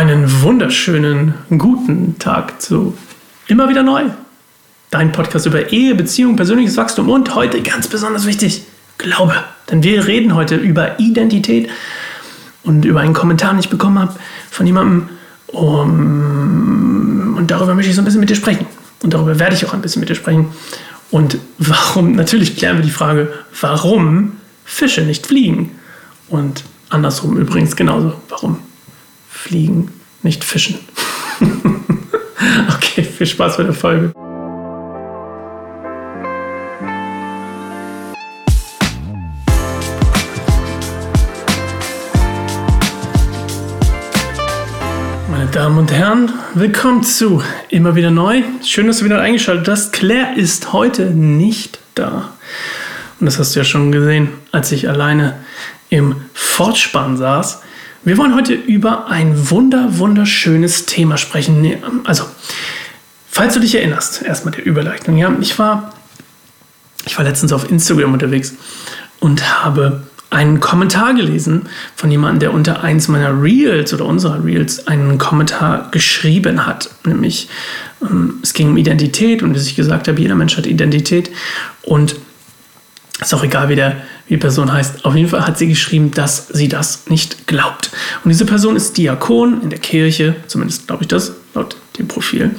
Einen wunderschönen guten Tag zu Immer wieder neu. Dein Podcast über Ehe, Beziehung, persönliches Wachstum und heute ganz besonders wichtig, Glaube. Denn wir reden heute über Identität und über einen Kommentar, den ich bekommen habe von jemandem. Um, und darüber möchte ich so ein bisschen mit dir sprechen. Und darüber werde ich auch ein bisschen mit dir sprechen. Und warum, natürlich klären wir die Frage, warum Fische nicht fliegen. Und andersrum übrigens genauso. Warum fliegen, nicht fischen. okay, viel Spaß bei der Folge. Meine Damen und Herren, willkommen zu Immer wieder neu. Schön, dass du wieder eingeschaltet hast. Claire ist heute nicht da. Und das hast du ja schon gesehen, als ich alleine im Fortspann saß. Wir wollen heute über ein wunder, wunderschönes Thema sprechen. Also, falls du dich erinnerst, erstmal der Überleitung. Ja, ich war, ich war letztens auf Instagram unterwegs und habe einen Kommentar gelesen von jemandem, der unter eins meiner Reels oder unserer Reels einen Kommentar geschrieben hat. Nämlich, ähm, es ging um Identität und wie ich gesagt habe, jeder Mensch hat Identität. Und ist auch egal, wie, der, wie die Person heißt. Auf jeden Fall hat sie geschrieben, dass sie das nicht glaubt. Und diese Person ist Diakon in der Kirche, zumindest glaube ich das, laut dem Profil.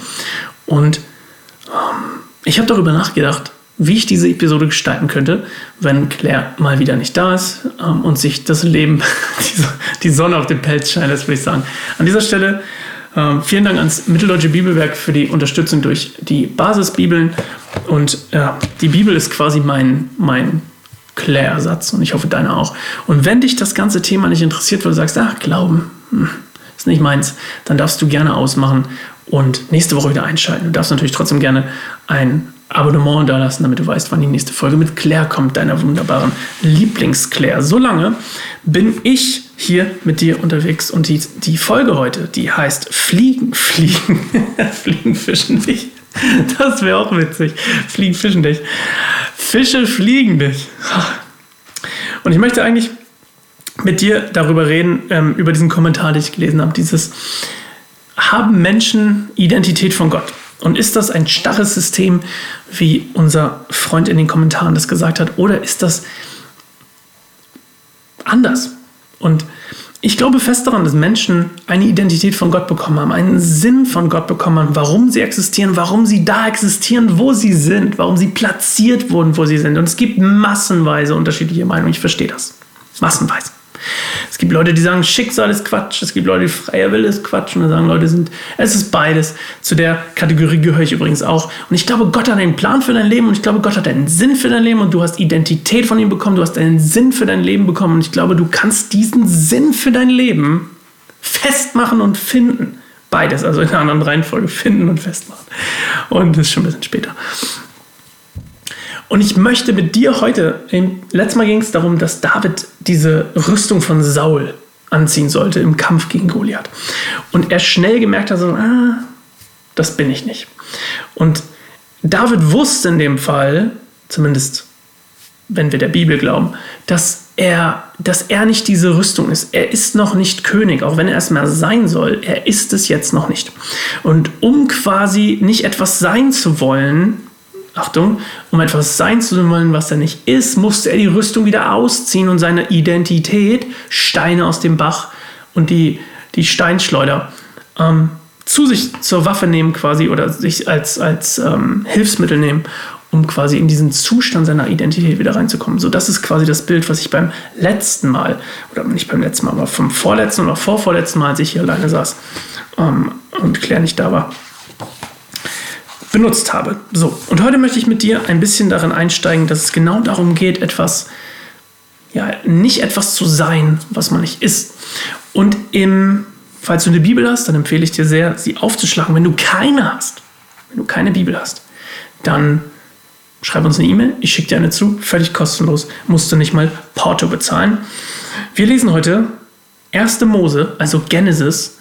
Und ähm, ich habe darüber nachgedacht, wie ich diese Episode gestalten könnte, wenn Claire mal wieder nicht da ist ähm, und sich das Leben, die Sonne auf den Pelz scheint, das würde ich sagen. An dieser Stelle ähm, vielen Dank ans Mitteldeutsche Bibelwerk für die Unterstützung durch die Basisbibeln. Und ja, die Bibel ist quasi mein, mein Klärersatz und ich hoffe deiner auch. Und wenn dich das ganze Thema nicht interessiert, weil du sagst, ach, Glauben hm, ist nicht meins, dann darfst du gerne ausmachen und nächste Woche wieder einschalten. Du darfst natürlich trotzdem gerne ein Abonnement da lassen, damit du weißt, wann die nächste Folge mit Claire kommt, deiner wunderbaren Lieblings-Claire. Solange bin ich hier mit dir unterwegs und die, die Folge heute, die heißt Fliegen, Fliegen, Fliegen, Fischen nicht. Das wäre auch witzig. Fliegen, Fischen nicht. Fische fliegen nicht. Und ich möchte eigentlich mit dir darüber reden, ähm, über diesen Kommentar, den ich gelesen habe. Dieses, haben Menschen Identität von Gott? Und ist das ein starres System, wie unser Freund in den Kommentaren das gesagt hat, oder ist das anders? Und ich glaube fest daran, dass Menschen eine Identität von Gott bekommen haben, einen Sinn von Gott bekommen haben, warum sie existieren, warum sie da existieren, wo sie sind, warum sie platziert wurden, wo sie sind. Und es gibt massenweise unterschiedliche Meinungen. Ich verstehe das. Massenweise. Es gibt Leute, die sagen, Schicksal ist Quatsch. Es gibt Leute, die freier Wille ist Quatsch. Und dann sagen Leute, sind, es ist beides. Zu der Kategorie gehöre ich übrigens auch. Und ich glaube, Gott hat einen Plan für dein Leben und ich glaube, Gott hat einen Sinn für dein Leben und du hast Identität von ihm bekommen. Du hast einen Sinn für dein Leben bekommen. Und ich glaube, du kannst diesen Sinn für dein Leben festmachen und finden. Beides, also in einer anderen Reihenfolge finden und festmachen. Und das ist schon ein bisschen später. Und ich möchte mit dir heute, letztes Mal ging es darum, dass David diese Rüstung von Saul anziehen sollte im Kampf gegen Goliath. Und er schnell gemerkt hat, so, ah, das bin ich nicht. Und David wusste in dem Fall, zumindest wenn wir der Bibel glauben, dass er, dass er nicht diese Rüstung ist. Er ist noch nicht König, auch wenn er es mal sein soll. Er ist es jetzt noch nicht. Und um quasi nicht etwas sein zu wollen, Achtung, um etwas sein zu wollen, was er nicht ist, musste er die Rüstung wieder ausziehen und seine Identität, Steine aus dem Bach und die, die Steinschleuder, ähm, zu sich zur Waffe nehmen quasi oder sich als, als ähm, Hilfsmittel nehmen, um quasi in diesen Zustand seiner Identität wieder reinzukommen. So, das ist quasi das Bild, was ich beim letzten Mal, oder nicht beim letzten Mal, aber vom vorletzten oder vorvorletzten Mal, als ich hier alleine saß ähm, und Claire nicht da war, benutzt habe. So, und heute möchte ich mit dir ein bisschen darin einsteigen, dass es genau darum geht, etwas, ja, nicht etwas zu sein, was man nicht ist. Und im, falls du eine Bibel hast, dann empfehle ich dir sehr, sie aufzuschlagen. Wenn du keine hast, wenn du keine Bibel hast, dann schreib uns eine E-Mail, ich schicke dir eine zu, völlig kostenlos, musst du nicht mal Porto bezahlen. Wir lesen heute 1. Mose, also Genesis,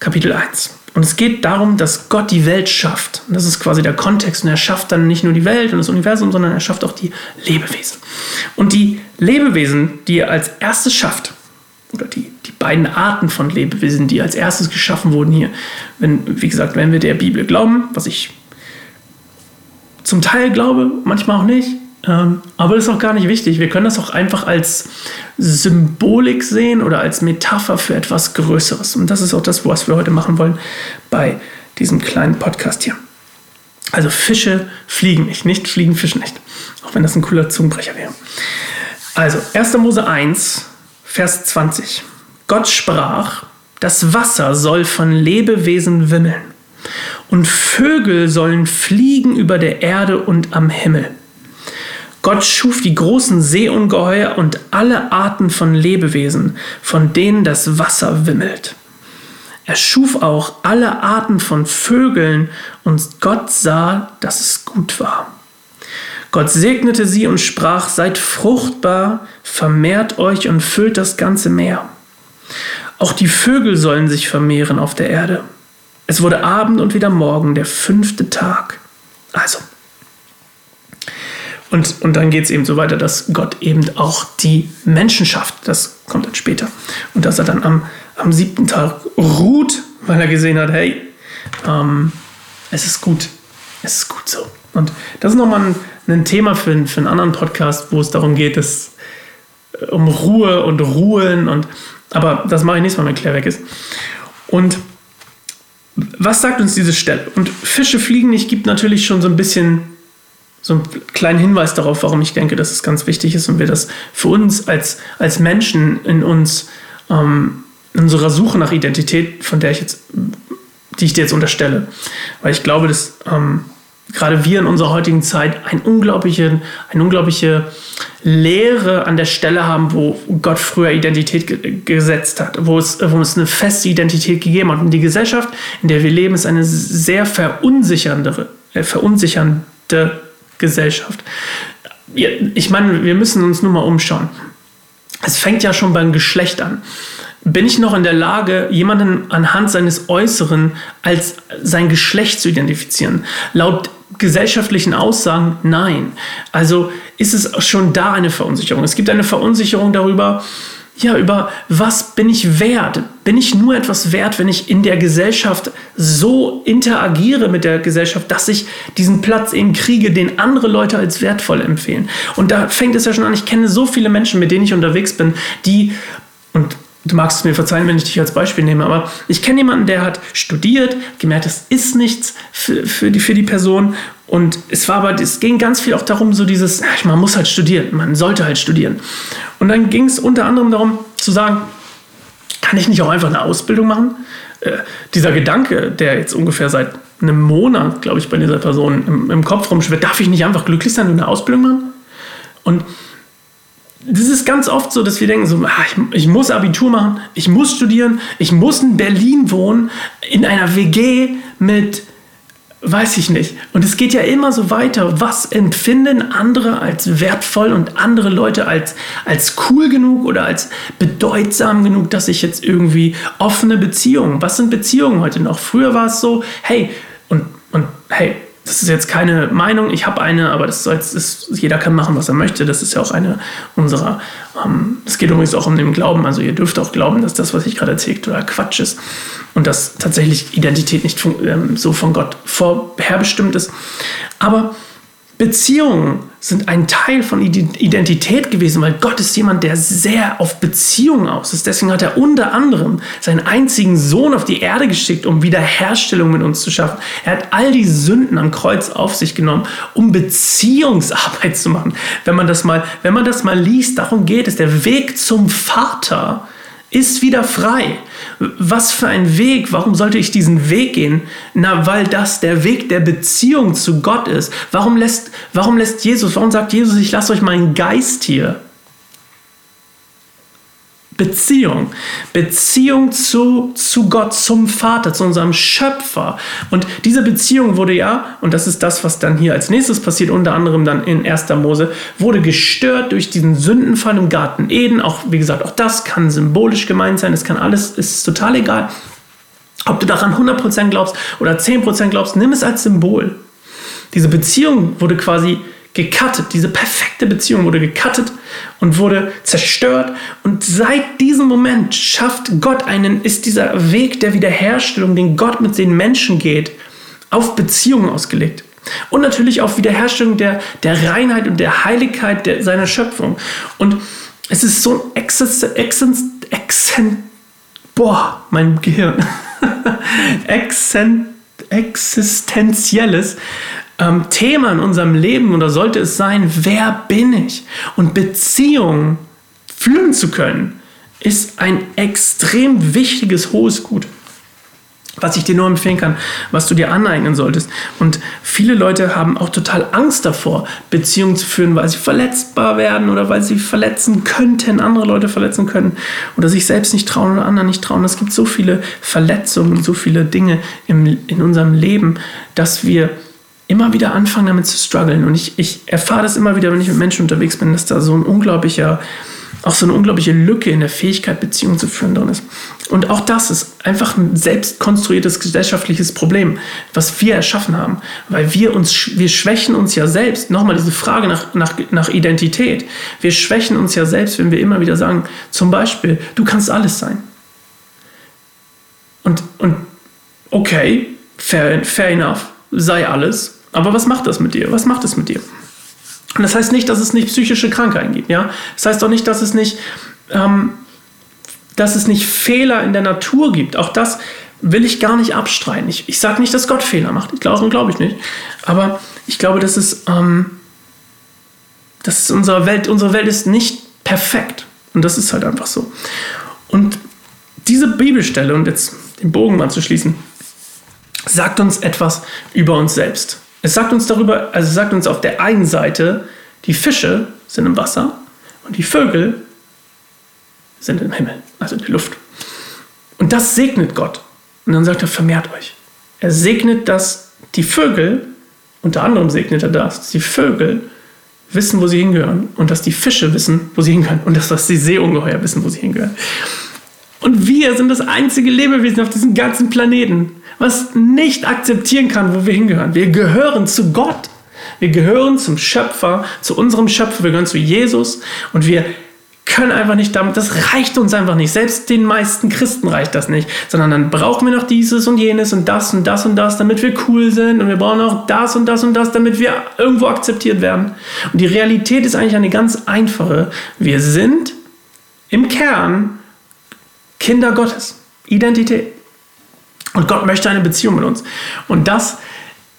Kapitel 1. Und es geht darum, dass Gott die Welt schafft. Und das ist quasi der Kontext. Und er schafft dann nicht nur die Welt und das Universum, sondern er schafft auch die Lebewesen. Und die Lebewesen, die er als erstes schafft, oder die, die beiden Arten von Lebewesen, die als erstes geschaffen wurden hier. Wenn, wie gesagt, wenn wir der Bibel glauben, was ich zum Teil glaube, manchmal auch nicht, ähm, aber das ist auch gar nicht wichtig. Wir können das auch einfach als Symbolik sehen oder als Metapher für etwas Größeres. Und das ist auch das, was wir heute machen wollen bei diesem kleinen Podcast hier. Also Fische fliegen nicht, nicht fliegen Fische nicht. Auch wenn das ein cooler Zungenbrecher wäre. Also 1. Mose 1, Vers 20. Gott sprach, das Wasser soll von Lebewesen wimmeln und Vögel sollen fliegen über der Erde und am Himmel. Gott schuf die großen Seeungeheuer und alle Arten von Lebewesen, von denen das Wasser wimmelt. Er schuf auch alle Arten von Vögeln und Gott sah, dass es gut war. Gott segnete sie und sprach, seid fruchtbar, vermehrt euch und füllt das ganze Meer. Auch die Vögel sollen sich vermehren auf der Erde. Es wurde Abend und wieder Morgen, der fünfte Tag. Also. Und, und dann geht es eben so weiter, dass Gott eben auch die Menschen schafft. Das kommt dann später. Und dass er dann am, am siebten Tag ruht, weil er gesehen hat, hey, ähm, es ist gut. Es ist gut so. Und das ist nochmal ein, ein Thema für, für einen anderen Podcast, wo es darum geht, dass, äh, um Ruhe und Ruhen. Und, aber das mache ich nächstes Mal, wenn Claire weg ist. Und was sagt uns diese Stelle? Und Fische fliegen nicht gibt natürlich schon so ein bisschen so einen kleinen Hinweis darauf, warum ich denke, dass es ganz wichtig ist und wir das für uns als, als Menschen in uns, ähm, in unserer Suche nach Identität, von der ich jetzt, die ich dir jetzt unterstelle. Weil ich glaube, dass ähm, gerade wir in unserer heutigen Zeit ein unglaubliche, eine unglaubliche Lehre an der Stelle haben, wo Gott früher Identität ge gesetzt hat, wo es, wo es eine feste Identität gegeben hat. Und die Gesellschaft, in der wir leben, ist eine sehr verunsichernde, äh, verunsichernde Gesellschaft. Ich meine, wir müssen uns nur mal umschauen. Es fängt ja schon beim Geschlecht an. Bin ich noch in der Lage, jemanden anhand seines Äußeren als sein Geschlecht zu identifizieren? Laut gesellschaftlichen Aussagen nein. Also ist es schon da eine Verunsicherung. Es gibt eine Verunsicherung darüber, ja, über was bin ich wert? Bin ich nur etwas wert, wenn ich in der Gesellschaft so interagiere mit der Gesellschaft, dass ich diesen Platz eben kriege, den andere Leute als wertvoll empfehlen? Und da fängt es ja schon an. Ich kenne so viele Menschen, mit denen ich unterwegs bin, die, und du magst es mir verzeihen, wenn ich dich als Beispiel nehme, aber ich kenne jemanden, der hat studiert, gemerkt, es ist nichts für, für, die, für die Person. Und es war aber, es ging ganz viel auch darum, so dieses, man muss halt studieren, man sollte halt studieren. Und dann ging es unter anderem darum zu sagen, kann ich nicht auch einfach eine Ausbildung machen? Äh, dieser Gedanke, der jetzt ungefähr seit einem Monat, glaube ich, bei dieser Person im, im Kopf rumschwirrt, darf ich nicht einfach glücklich sein und eine Ausbildung machen? Und das ist ganz oft so, dass wir denken, so, ach, ich, ich, muss Abitur machen, ich muss studieren, ich muss in Berlin wohnen, in einer WG mit, weiß ich nicht. Und es geht ja immer so weiter. Was empfinden andere als wertvoll und andere Leute als, als cool genug oder als bedeutsam genug, dass ich jetzt irgendwie offene Beziehungen, was sind Beziehungen heute noch? Früher war es so, hey, und, und hey, das ist jetzt keine Meinung, ich habe eine, aber das, soll, das jeder kann machen, was er möchte. Das ist ja auch eine unserer. Ähm, es geht übrigens auch um den Glauben. Also ihr dürft auch glauben, dass das, was ich gerade erzählt, oder Quatsch ist und dass tatsächlich Identität nicht ähm, so von Gott vorherbestimmt ist. Aber Beziehungen sind ein Teil von Identität gewesen, weil Gott ist jemand, der sehr auf Beziehungen aus ist. Deswegen hat er unter anderem seinen einzigen Sohn auf die Erde geschickt, um Wiederherstellung mit uns zu schaffen. Er hat all die Sünden am Kreuz auf sich genommen, um Beziehungsarbeit zu machen. Wenn man das mal, wenn man das mal liest, darum geht es. Der Weg zum Vater ist wieder frei. Was für ein Weg, warum sollte ich diesen Weg gehen? Na, weil das der Weg der Beziehung zu Gott ist. Warum lässt, warum lässt Jesus, warum sagt Jesus, ich lasse euch meinen Geist hier? Beziehung. Beziehung zu, zu Gott, zum Vater, zu unserem Schöpfer. Und diese Beziehung wurde ja, und das ist das, was dann hier als nächstes passiert, unter anderem dann in 1. Mose, wurde gestört durch diesen Sündenfall im Garten Eden. Auch, wie gesagt, auch das kann symbolisch gemeint sein. Es kann alles, ist total egal. Ob du daran 100% glaubst oder 10% glaubst, nimm es als Symbol. Diese Beziehung wurde quasi gecuttet. Diese perfekte Beziehung wurde gecuttet und wurde zerstört. Und seit diesem Moment schafft Gott einen, ist dieser Weg der Wiederherstellung, den Gott mit den Menschen geht, auf Beziehungen ausgelegt. Und natürlich auf Wiederherstellung der, der Reinheit und der Heiligkeit der, seiner Schöpfung. Und es ist so ein Exzent, Exzent, Exzent boah, mein Gehirn, Exzent, existenzielles ähm, Thema in unserem Leben oder sollte es sein, wer bin ich? Und Beziehungen führen zu können, ist ein extrem wichtiges, hohes Gut was ich dir nur empfehlen kann, was du dir aneignen solltest. Und viele Leute haben auch total Angst davor, Beziehungen zu führen, weil sie verletzbar werden oder weil sie verletzen könnten, andere Leute verletzen können oder sich selbst nicht trauen oder anderen nicht trauen. Es gibt so viele Verletzungen, so viele Dinge im, in unserem Leben, dass wir immer wieder anfangen damit zu strugglen. Und ich, ich erfahre das immer wieder, wenn ich mit Menschen unterwegs bin, dass da so ein unglaublicher auch so eine unglaubliche Lücke in der Fähigkeit, Beziehungen zu führen drin ist. Und auch das ist einfach ein selbst konstruiertes gesellschaftliches Problem, was wir erschaffen haben. Weil wir uns, wir schwächen uns ja selbst. Nochmal diese Frage nach, nach, nach Identität. Wir schwächen uns ja selbst, wenn wir immer wieder sagen, zum Beispiel, du kannst alles sein. Und, und okay, fair, fair enough, sei alles. Aber was macht das mit dir? Was macht es mit dir? Und das heißt nicht, dass es nicht psychische Krankheiten gibt. Ja? Das heißt auch nicht, dass es nicht, ähm, dass es nicht Fehler in der Natur gibt. Auch das will ich gar nicht abstreiten. Ich, ich sage nicht, dass Gott Fehler macht. Ich glaube, glaube ich nicht. Aber ich glaube, dass es, ähm, dass es unsere Welt, unsere Welt ist nicht perfekt. Und das ist halt einfach so. Und diese Bibelstelle, und jetzt den Bogen mal zu schließen, sagt uns etwas über uns selbst. Es sagt uns darüber, also sagt uns auf der einen Seite, die Fische sind im Wasser und die Vögel sind im Himmel, also in der Luft. Und das segnet Gott. Und dann sagt er, vermehrt euch. Er segnet, dass die Vögel, unter anderem segnet er das, dass die Vögel wissen, wo sie hingehören und dass die Fische wissen, wo sie hingehören und dass, dass die Seeungeheuer wissen, wo sie hingehören. Und wir sind das einzige Lebewesen auf diesem ganzen Planeten, was nicht akzeptieren kann, wo wir hingehören. Wir gehören zu Gott. Wir gehören zum Schöpfer, zu unserem Schöpfer, wir gehören zu Jesus und wir können einfach nicht damit, das reicht uns einfach nicht. Selbst den meisten Christen reicht das nicht, sondern dann brauchen wir noch dieses und jenes und das und das und das, damit wir cool sind und wir brauchen auch das und das und das, damit wir irgendwo akzeptiert werden. Und die Realität ist eigentlich eine ganz einfache. Wir sind im Kern Kinder Gottes. Identität. Und Gott möchte eine Beziehung mit uns. Und das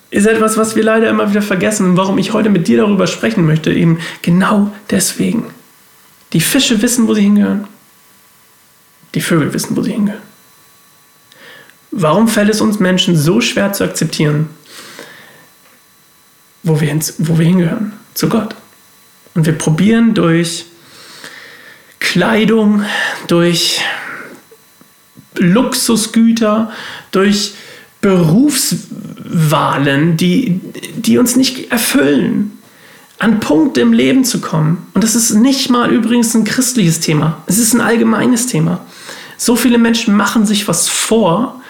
ist etwas, was wir leider immer wieder vergessen warum ich heute mit dir darüber sprechen möchte. Eben genau deswegen. Die Fische wissen, wo sie hingehören. Die Vögel wissen, wo sie hingehören. Warum fällt es uns Menschen so schwer zu akzeptieren, wo wir, hin, wo wir hingehören? Zu Gott. Und wir probieren durch Kleidung, durch Luxusgüter, durch Berufswahlen, die, die uns nicht erfüllen, an Punkte im Leben zu kommen. Und das ist nicht mal übrigens ein christliches Thema, es ist ein allgemeines Thema. So viele Menschen machen sich was vor,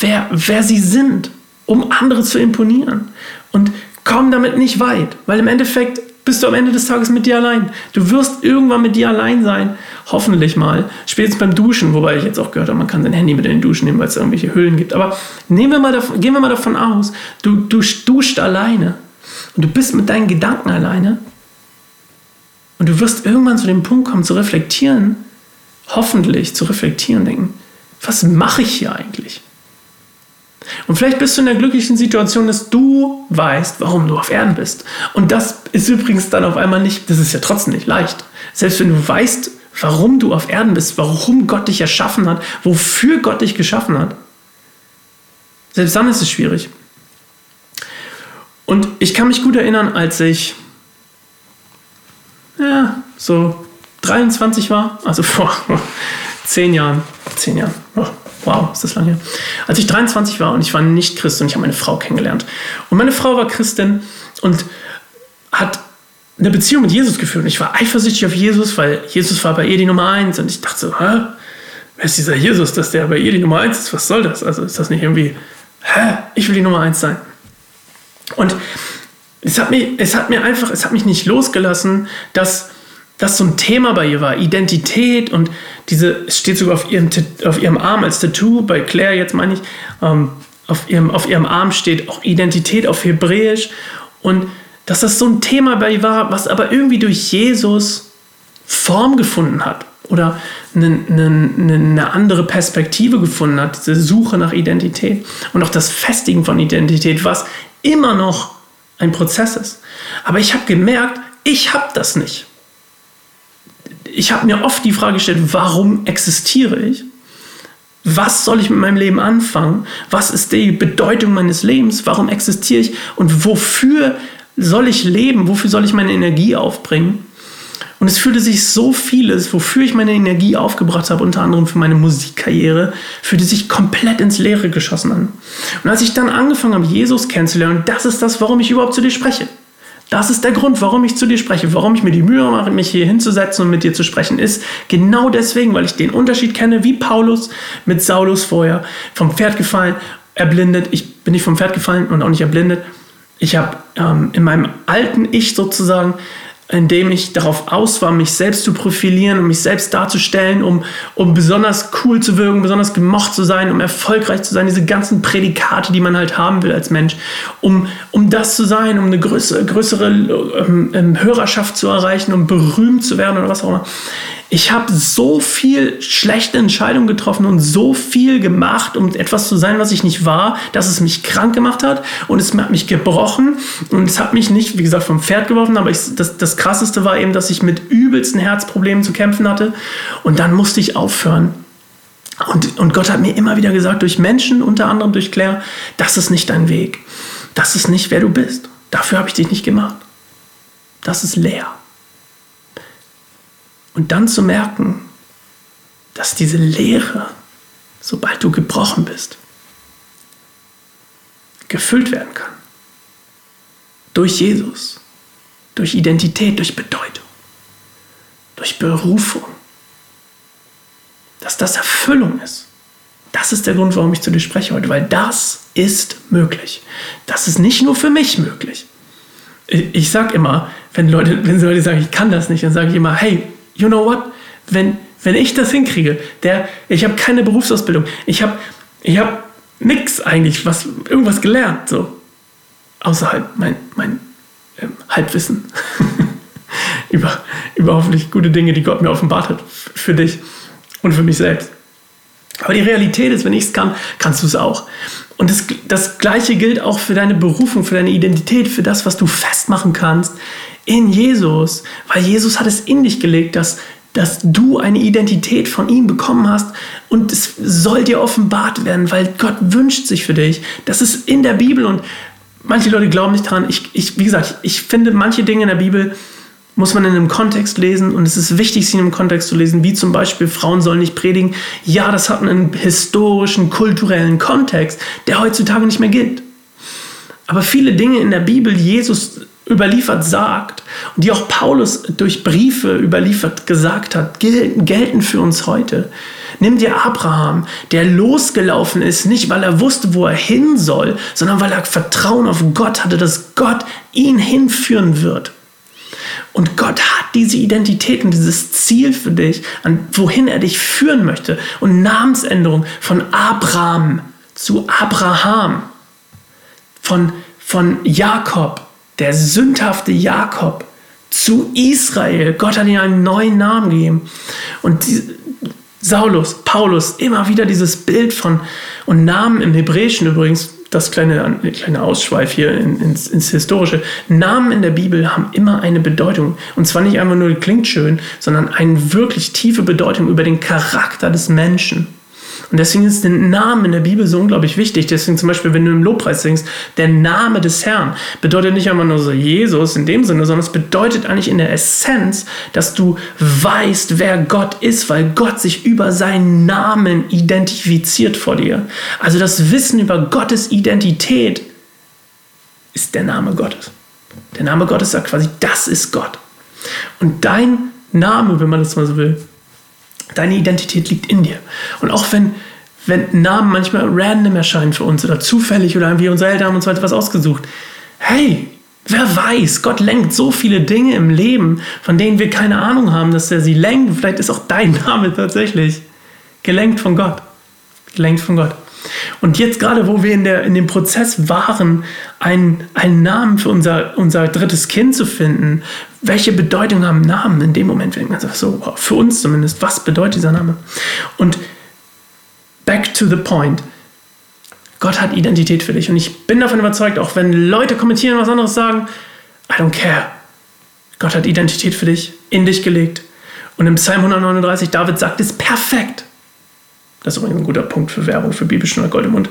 wer, wer sie sind, um andere zu imponieren und kommen damit nicht weit, weil im Endeffekt bist du am Ende des Tages mit dir allein. Du wirst irgendwann mit dir allein sein. Hoffentlich mal. Spätestens beim Duschen, wobei ich jetzt auch gehört habe, man kann sein Handy mit in den Duschen nehmen, weil es irgendwelche Hüllen gibt. Aber nehmen wir mal davon, gehen wir mal davon aus, du, du duscht alleine. Und du bist mit deinen Gedanken alleine. Und du wirst irgendwann zu dem Punkt kommen, zu reflektieren, hoffentlich zu reflektieren denken, was mache ich hier eigentlich? Und vielleicht bist du in der glücklichen Situation, dass du weißt, warum du auf Erden bist. Und das ist übrigens dann auf einmal nicht, das ist ja trotzdem nicht leicht. Selbst wenn du weißt, warum du auf Erden bist, warum Gott dich erschaffen hat, wofür Gott dich geschaffen hat, selbst dann ist es schwierig. Und ich kann mich gut erinnern, als ich ja, so 23 war, also vor zehn Jahren, zehn Jahren, oh, wow, ist das lange her. Als ich 23 war und ich war nicht Christ und ich habe meine Frau kennengelernt. Und meine Frau war Christin und hat eine Beziehung mit Jesus geführt. Und ich war eifersüchtig auf Jesus, weil Jesus war bei ihr die Nummer eins. Und ich dachte so, hä? Wer ist dieser Jesus, dass der bei ihr die Nummer eins ist? Was soll das? Also ist das nicht irgendwie, hä? Ich will die Nummer eins sein. Und es hat, mir, es hat mir einfach, es hat mich nicht losgelassen, dass das so ein Thema bei ihr war. Identität und diese, es steht sogar auf ihrem, auf ihrem Arm als Tattoo, bei Claire jetzt meine ich, ähm, auf, ihrem, auf ihrem Arm steht auch Identität auf Hebräisch. Und dass das so ein Thema bei war, was aber irgendwie durch Jesus Form gefunden hat oder eine, eine, eine, andere Perspektive gefunden hat, diese Suche nach Identität und auch das Festigen von Identität, was immer noch ein Prozess ist. Aber ich habe gemerkt, ich habe das nicht. Ich habe mir oft die Frage gestellt, warum existiere ich? Was soll ich mit meinem Leben anfangen? Was ist die Bedeutung meines Lebens? Warum existiere ich? Und wofür soll ich leben? Wofür soll ich meine Energie aufbringen? Und es fühlte sich so vieles, wofür ich meine Energie aufgebracht habe, unter anderem für meine Musikkarriere, fühlte sich komplett ins Leere geschossen an. Und als ich dann angefangen habe, Jesus kennenzulernen, das ist das, warum ich überhaupt zu dir spreche. Das ist der Grund, warum ich zu dir spreche, warum ich mir die Mühe mache, mich hier hinzusetzen und mit dir zu sprechen, ist genau deswegen, weil ich den Unterschied kenne, wie Paulus mit Saulus vorher vom Pferd gefallen, erblindet. Ich bin nicht vom Pferd gefallen und auch nicht erblindet. Ich habe ähm, in meinem alten Ich sozusagen indem ich darauf aus war, mich selbst zu profilieren und mich selbst darzustellen, um, um besonders cool zu wirken, besonders gemocht zu sein, um erfolgreich zu sein, diese ganzen Prädikate, die man halt haben will als Mensch, um, um das zu sein, um eine größere, größere ähm, ähm Hörerschaft zu erreichen, um berühmt zu werden oder was auch immer ich habe so viel schlechte Entscheidungen getroffen und so viel gemacht, um etwas zu sein, was ich nicht war, dass es mich krank gemacht hat und es hat mich gebrochen und es hat mich nicht, wie gesagt, vom Pferd geworfen, aber ich, das, das Krasseste war eben, dass ich mit übelsten Herzproblemen zu kämpfen hatte und dann musste ich aufhören. Und, und Gott hat mir immer wieder gesagt, durch Menschen, unter anderem durch Claire, das ist nicht dein Weg. Das ist nicht, wer du bist. Dafür habe ich dich nicht gemacht. Das ist leer. Und dann zu merken, dass diese Leere, sobald du gebrochen bist, gefüllt werden kann. Durch Jesus, durch Identität, durch Bedeutung, durch Berufung. Dass das Erfüllung ist. Das ist der Grund, warum ich zu dir spreche heute, weil das ist möglich. Das ist nicht nur für mich möglich. Ich, sage immer, wenn Leute, wenn Leute sagen, ich kann das nicht, dann sage ich immer, hey, you know what? Wenn, wenn ich das hinkriege, der, ich habe keine Berufsausbildung, ich habe ich hab nichts eigentlich, was, irgendwas gelernt, so. Außerhalb mein, mein ähm, Halbwissen über, über hoffentlich gute Dinge, die Gott mir offenbart hat für dich und für mich selbst. Aber die Realität ist, wenn ich es kann, kannst du es auch. Und das, das Gleiche gilt auch für deine Berufung, für deine Identität, für das, was du festmachen kannst in Jesus, weil Jesus hat es in dich gelegt, dass, dass du eine Identität von ihm bekommen hast und es soll dir offenbart werden, weil Gott wünscht sich für dich. Das ist in der Bibel und manche Leute glauben nicht dran. Ich, ich, wie gesagt, ich finde manche Dinge in der Bibel muss man in einem Kontext lesen und es ist wichtig, sie in einem Kontext zu lesen, wie zum Beispiel Frauen sollen nicht predigen. Ja, das hat einen historischen, kulturellen Kontext, der heutzutage nicht mehr gilt. Aber viele Dinge in der Bibel, Jesus überliefert sagt und die auch Paulus durch Briefe überliefert gesagt hat, gelten, für uns heute. Nimm dir Abraham, der losgelaufen ist, nicht weil er wusste, wo er hin soll, sondern weil er Vertrauen auf Gott hatte, dass Gott ihn hinführen wird. Und Gott hat diese Identität und dieses Ziel für dich, an wohin er dich führen möchte. Und Namensänderung von Abraham zu Abraham, von, von Jakob der sündhafte Jakob zu Israel. Gott hat ihm einen neuen Namen gegeben. Und die, Saulus, Paulus, immer wieder dieses Bild von und Namen im Hebräischen übrigens, das kleine, kleine Ausschweif hier in, ins, ins, Historische. Namen in der Bibel haben immer eine Bedeutung. Und zwar nicht einfach nur klingt schön, sondern eine wirklich tiefe Bedeutung über den Charakter des Menschen. Und deswegen ist der Name in der Bibel so unglaublich wichtig. Deswegen zum Beispiel, wenn du im Lobpreis singst, der Name des Herrn bedeutet nicht einfach nur so Jesus in dem Sinne, sondern es bedeutet eigentlich in der Essenz, dass du weißt, wer Gott ist, weil Gott sich über seinen Namen identifiziert vor dir. Also das Wissen über Gottes Identität ist der Name Gottes. Der Name Gottes sagt quasi, das ist Gott. Und dein Name, wenn man das mal so will, Deine Identität liegt in dir. Und auch wenn, wenn Namen manchmal random erscheinen für uns oder zufällig oder wie unsere Eltern haben uns etwas ausgesucht, hey, Wer weiß, Gott lenkt so viele Dinge im Leben, von denen wir keine Ahnung haben, dass er sie lenkt. Vielleicht ist auch dein Name tatsächlich gelenkt von Gott. Gelenkt von Gott. Und jetzt gerade, wo wir in, der, in dem Prozess waren, einen, einen Namen für unser, unser drittes Kind zu finden, welche Bedeutung haben Namen in dem Moment? So, für uns zumindest, was bedeutet dieser Name? Und back to the point. Gott hat Identität für dich. Und ich bin davon überzeugt, auch wenn Leute kommentieren, was anderes sagen, I don't care. Gott hat Identität für dich, in dich gelegt. Und im Psalm 139, David sagt es perfekt. Das ist übrigens ein guter Punkt für Werbung für Bibelstunde Gold im Mund.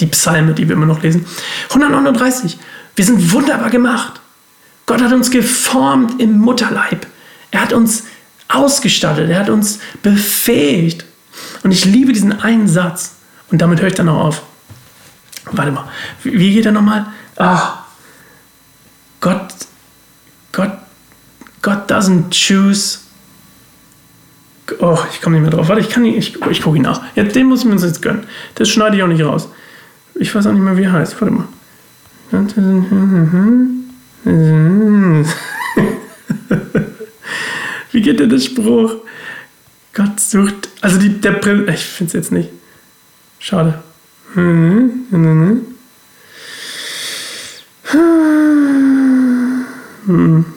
Die Psalme, die wir immer noch lesen. 139. Wir sind wunderbar gemacht. Gott hat uns geformt im Mutterleib. Er hat uns ausgestattet. Er hat uns befähigt. Und ich liebe diesen einen Satz. Und damit höre ich dann auch auf. Warte mal, wie geht er nochmal? Ah, Gott, Gott, Gott doesn't choose. Oh, ich komme nicht mehr drauf. Warte, ich kann nicht, ich, ich gucke ihn nach. Ja, den muss ich mir jetzt gönnen. Das schneide ich auch nicht raus. Ich weiß auch nicht mehr, wie er heißt. Warte mal. wie geht denn der Spruch? Gott sucht. Also die, der Prinz. Ich finde es jetzt nicht. Schade.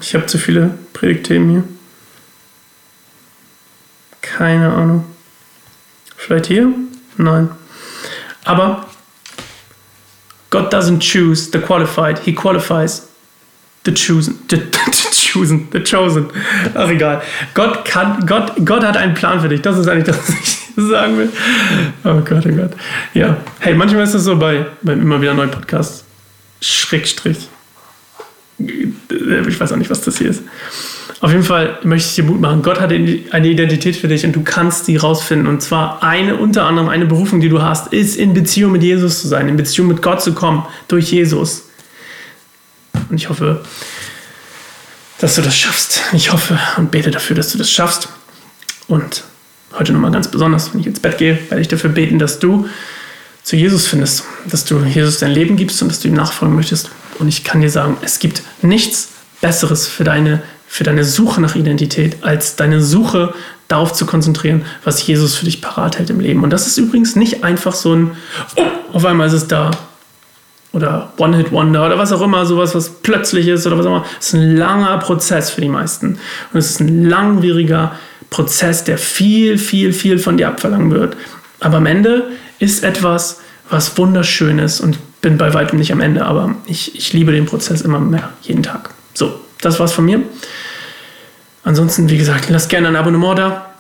Ich habe zu viele Predigtthemen hier. Keine Ahnung. Vielleicht hier? Nein. Aber God doesn't choose the qualified, he qualifies the chosen. The, the chosen, the chosen. Ach egal. Gott kann, Gott, Gott hat einen Plan für dich. Das ist eigentlich das, was ich sagen will. Oh Gott, oh Gott. Ja. Hey, manchmal ist es so bei, bei immer wieder neuen Podcasts. Schrägstrich. Ich weiß auch nicht, was das hier ist. Auf jeden Fall möchte ich dir Mut machen. Gott hat eine Identität für dich und du kannst die rausfinden. Und zwar eine, unter anderem eine Berufung, die du hast, ist in Beziehung mit Jesus zu sein, in Beziehung mit Gott zu kommen, durch Jesus. Und ich hoffe, dass du das schaffst. Ich hoffe und bete dafür, dass du das schaffst. Und heute nochmal ganz besonders, wenn ich ins Bett gehe, werde ich dafür beten, dass du zu Jesus findest, dass du Jesus dein Leben gibst und dass du ihm nachfolgen möchtest. Und ich kann dir sagen, es gibt nichts Besseres für deine, für deine Suche nach Identität, als deine Suche darauf zu konzentrieren, was Jesus für dich parat hält im Leben. Und das ist übrigens nicht einfach so ein, oh, auf einmal ist es da. Oder One-Hit-Wonder oder was auch immer, sowas, was plötzlich ist oder was auch immer. Es ist ein langer Prozess für die meisten. Und es ist ein langwieriger Prozess, der viel, viel, viel von dir abverlangen wird. Aber am Ende ist etwas, was wunderschön ist und bin bei weitem nicht am Ende, aber ich, ich liebe den Prozess immer mehr, jeden Tag. So, das war's von mir. Ansonsten, wie gesagt, lass gerne ein Abonnement da.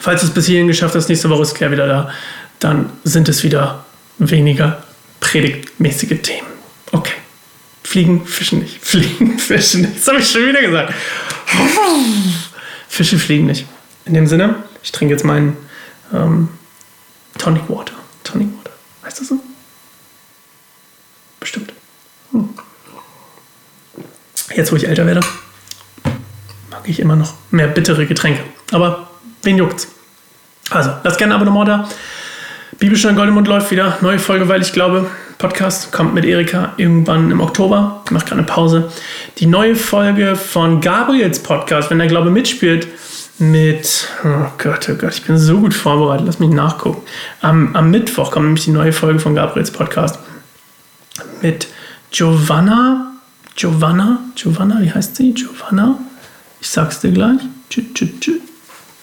Falls es bis hierhin geschafft hast, nächste Woche ist Claire wieder da, dann sind es wieder weniger predigtmäßige Themen. Okay. Fliegen, fischen nicht. Fliegen, fischen nicht. Das habe ich schon wieder gesagt. Fische fliegen nicht. In dem Sinne, ich trinke jetzt meinen ähm, Tonic Water. Tonic Water. Heißt das so? Bestimmt. Hm. Jetzt, wo ich älter werde, ich immer noch mehr bittere Getränke. Aber wen juckt's? Also, lasst gerne ein Abonnement da. Bibelstunde Goldemund läuft wieder. Neue Folge, weil ich glaube, Podcast kommt mit Erika irgendwann im Oktober. Ich mache gerade eine Pause. Die neue Folge von Gabriels Podcast, wenn der Glaube mitspielt, mit, oh Gott, oh Gott, ich bin so gut vorbereitet, lass mich nachgucken. Am, am Mittwoch kommt nämlich die neue Folge von Gabriels Podcast mit Giovanna, Giovanna, Giovanna, wie heißt sie? Giovanna, ich sag's dir gleich.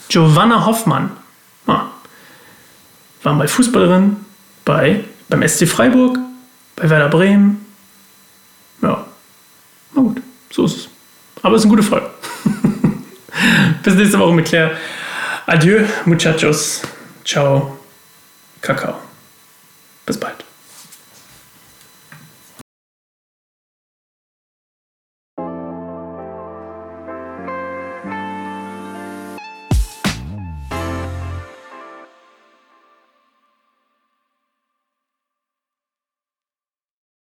Giovanna Hoffmann. Ah, war mal Fußballerin bei, beim SC Freiburg, bei Werder Bremen. Ja, na gut, so ist es. Aber es ist eine gute Folge. Bis nächste Woche mit Claire. Adieu, muchachos. Ciao. Kakao. Bis bald.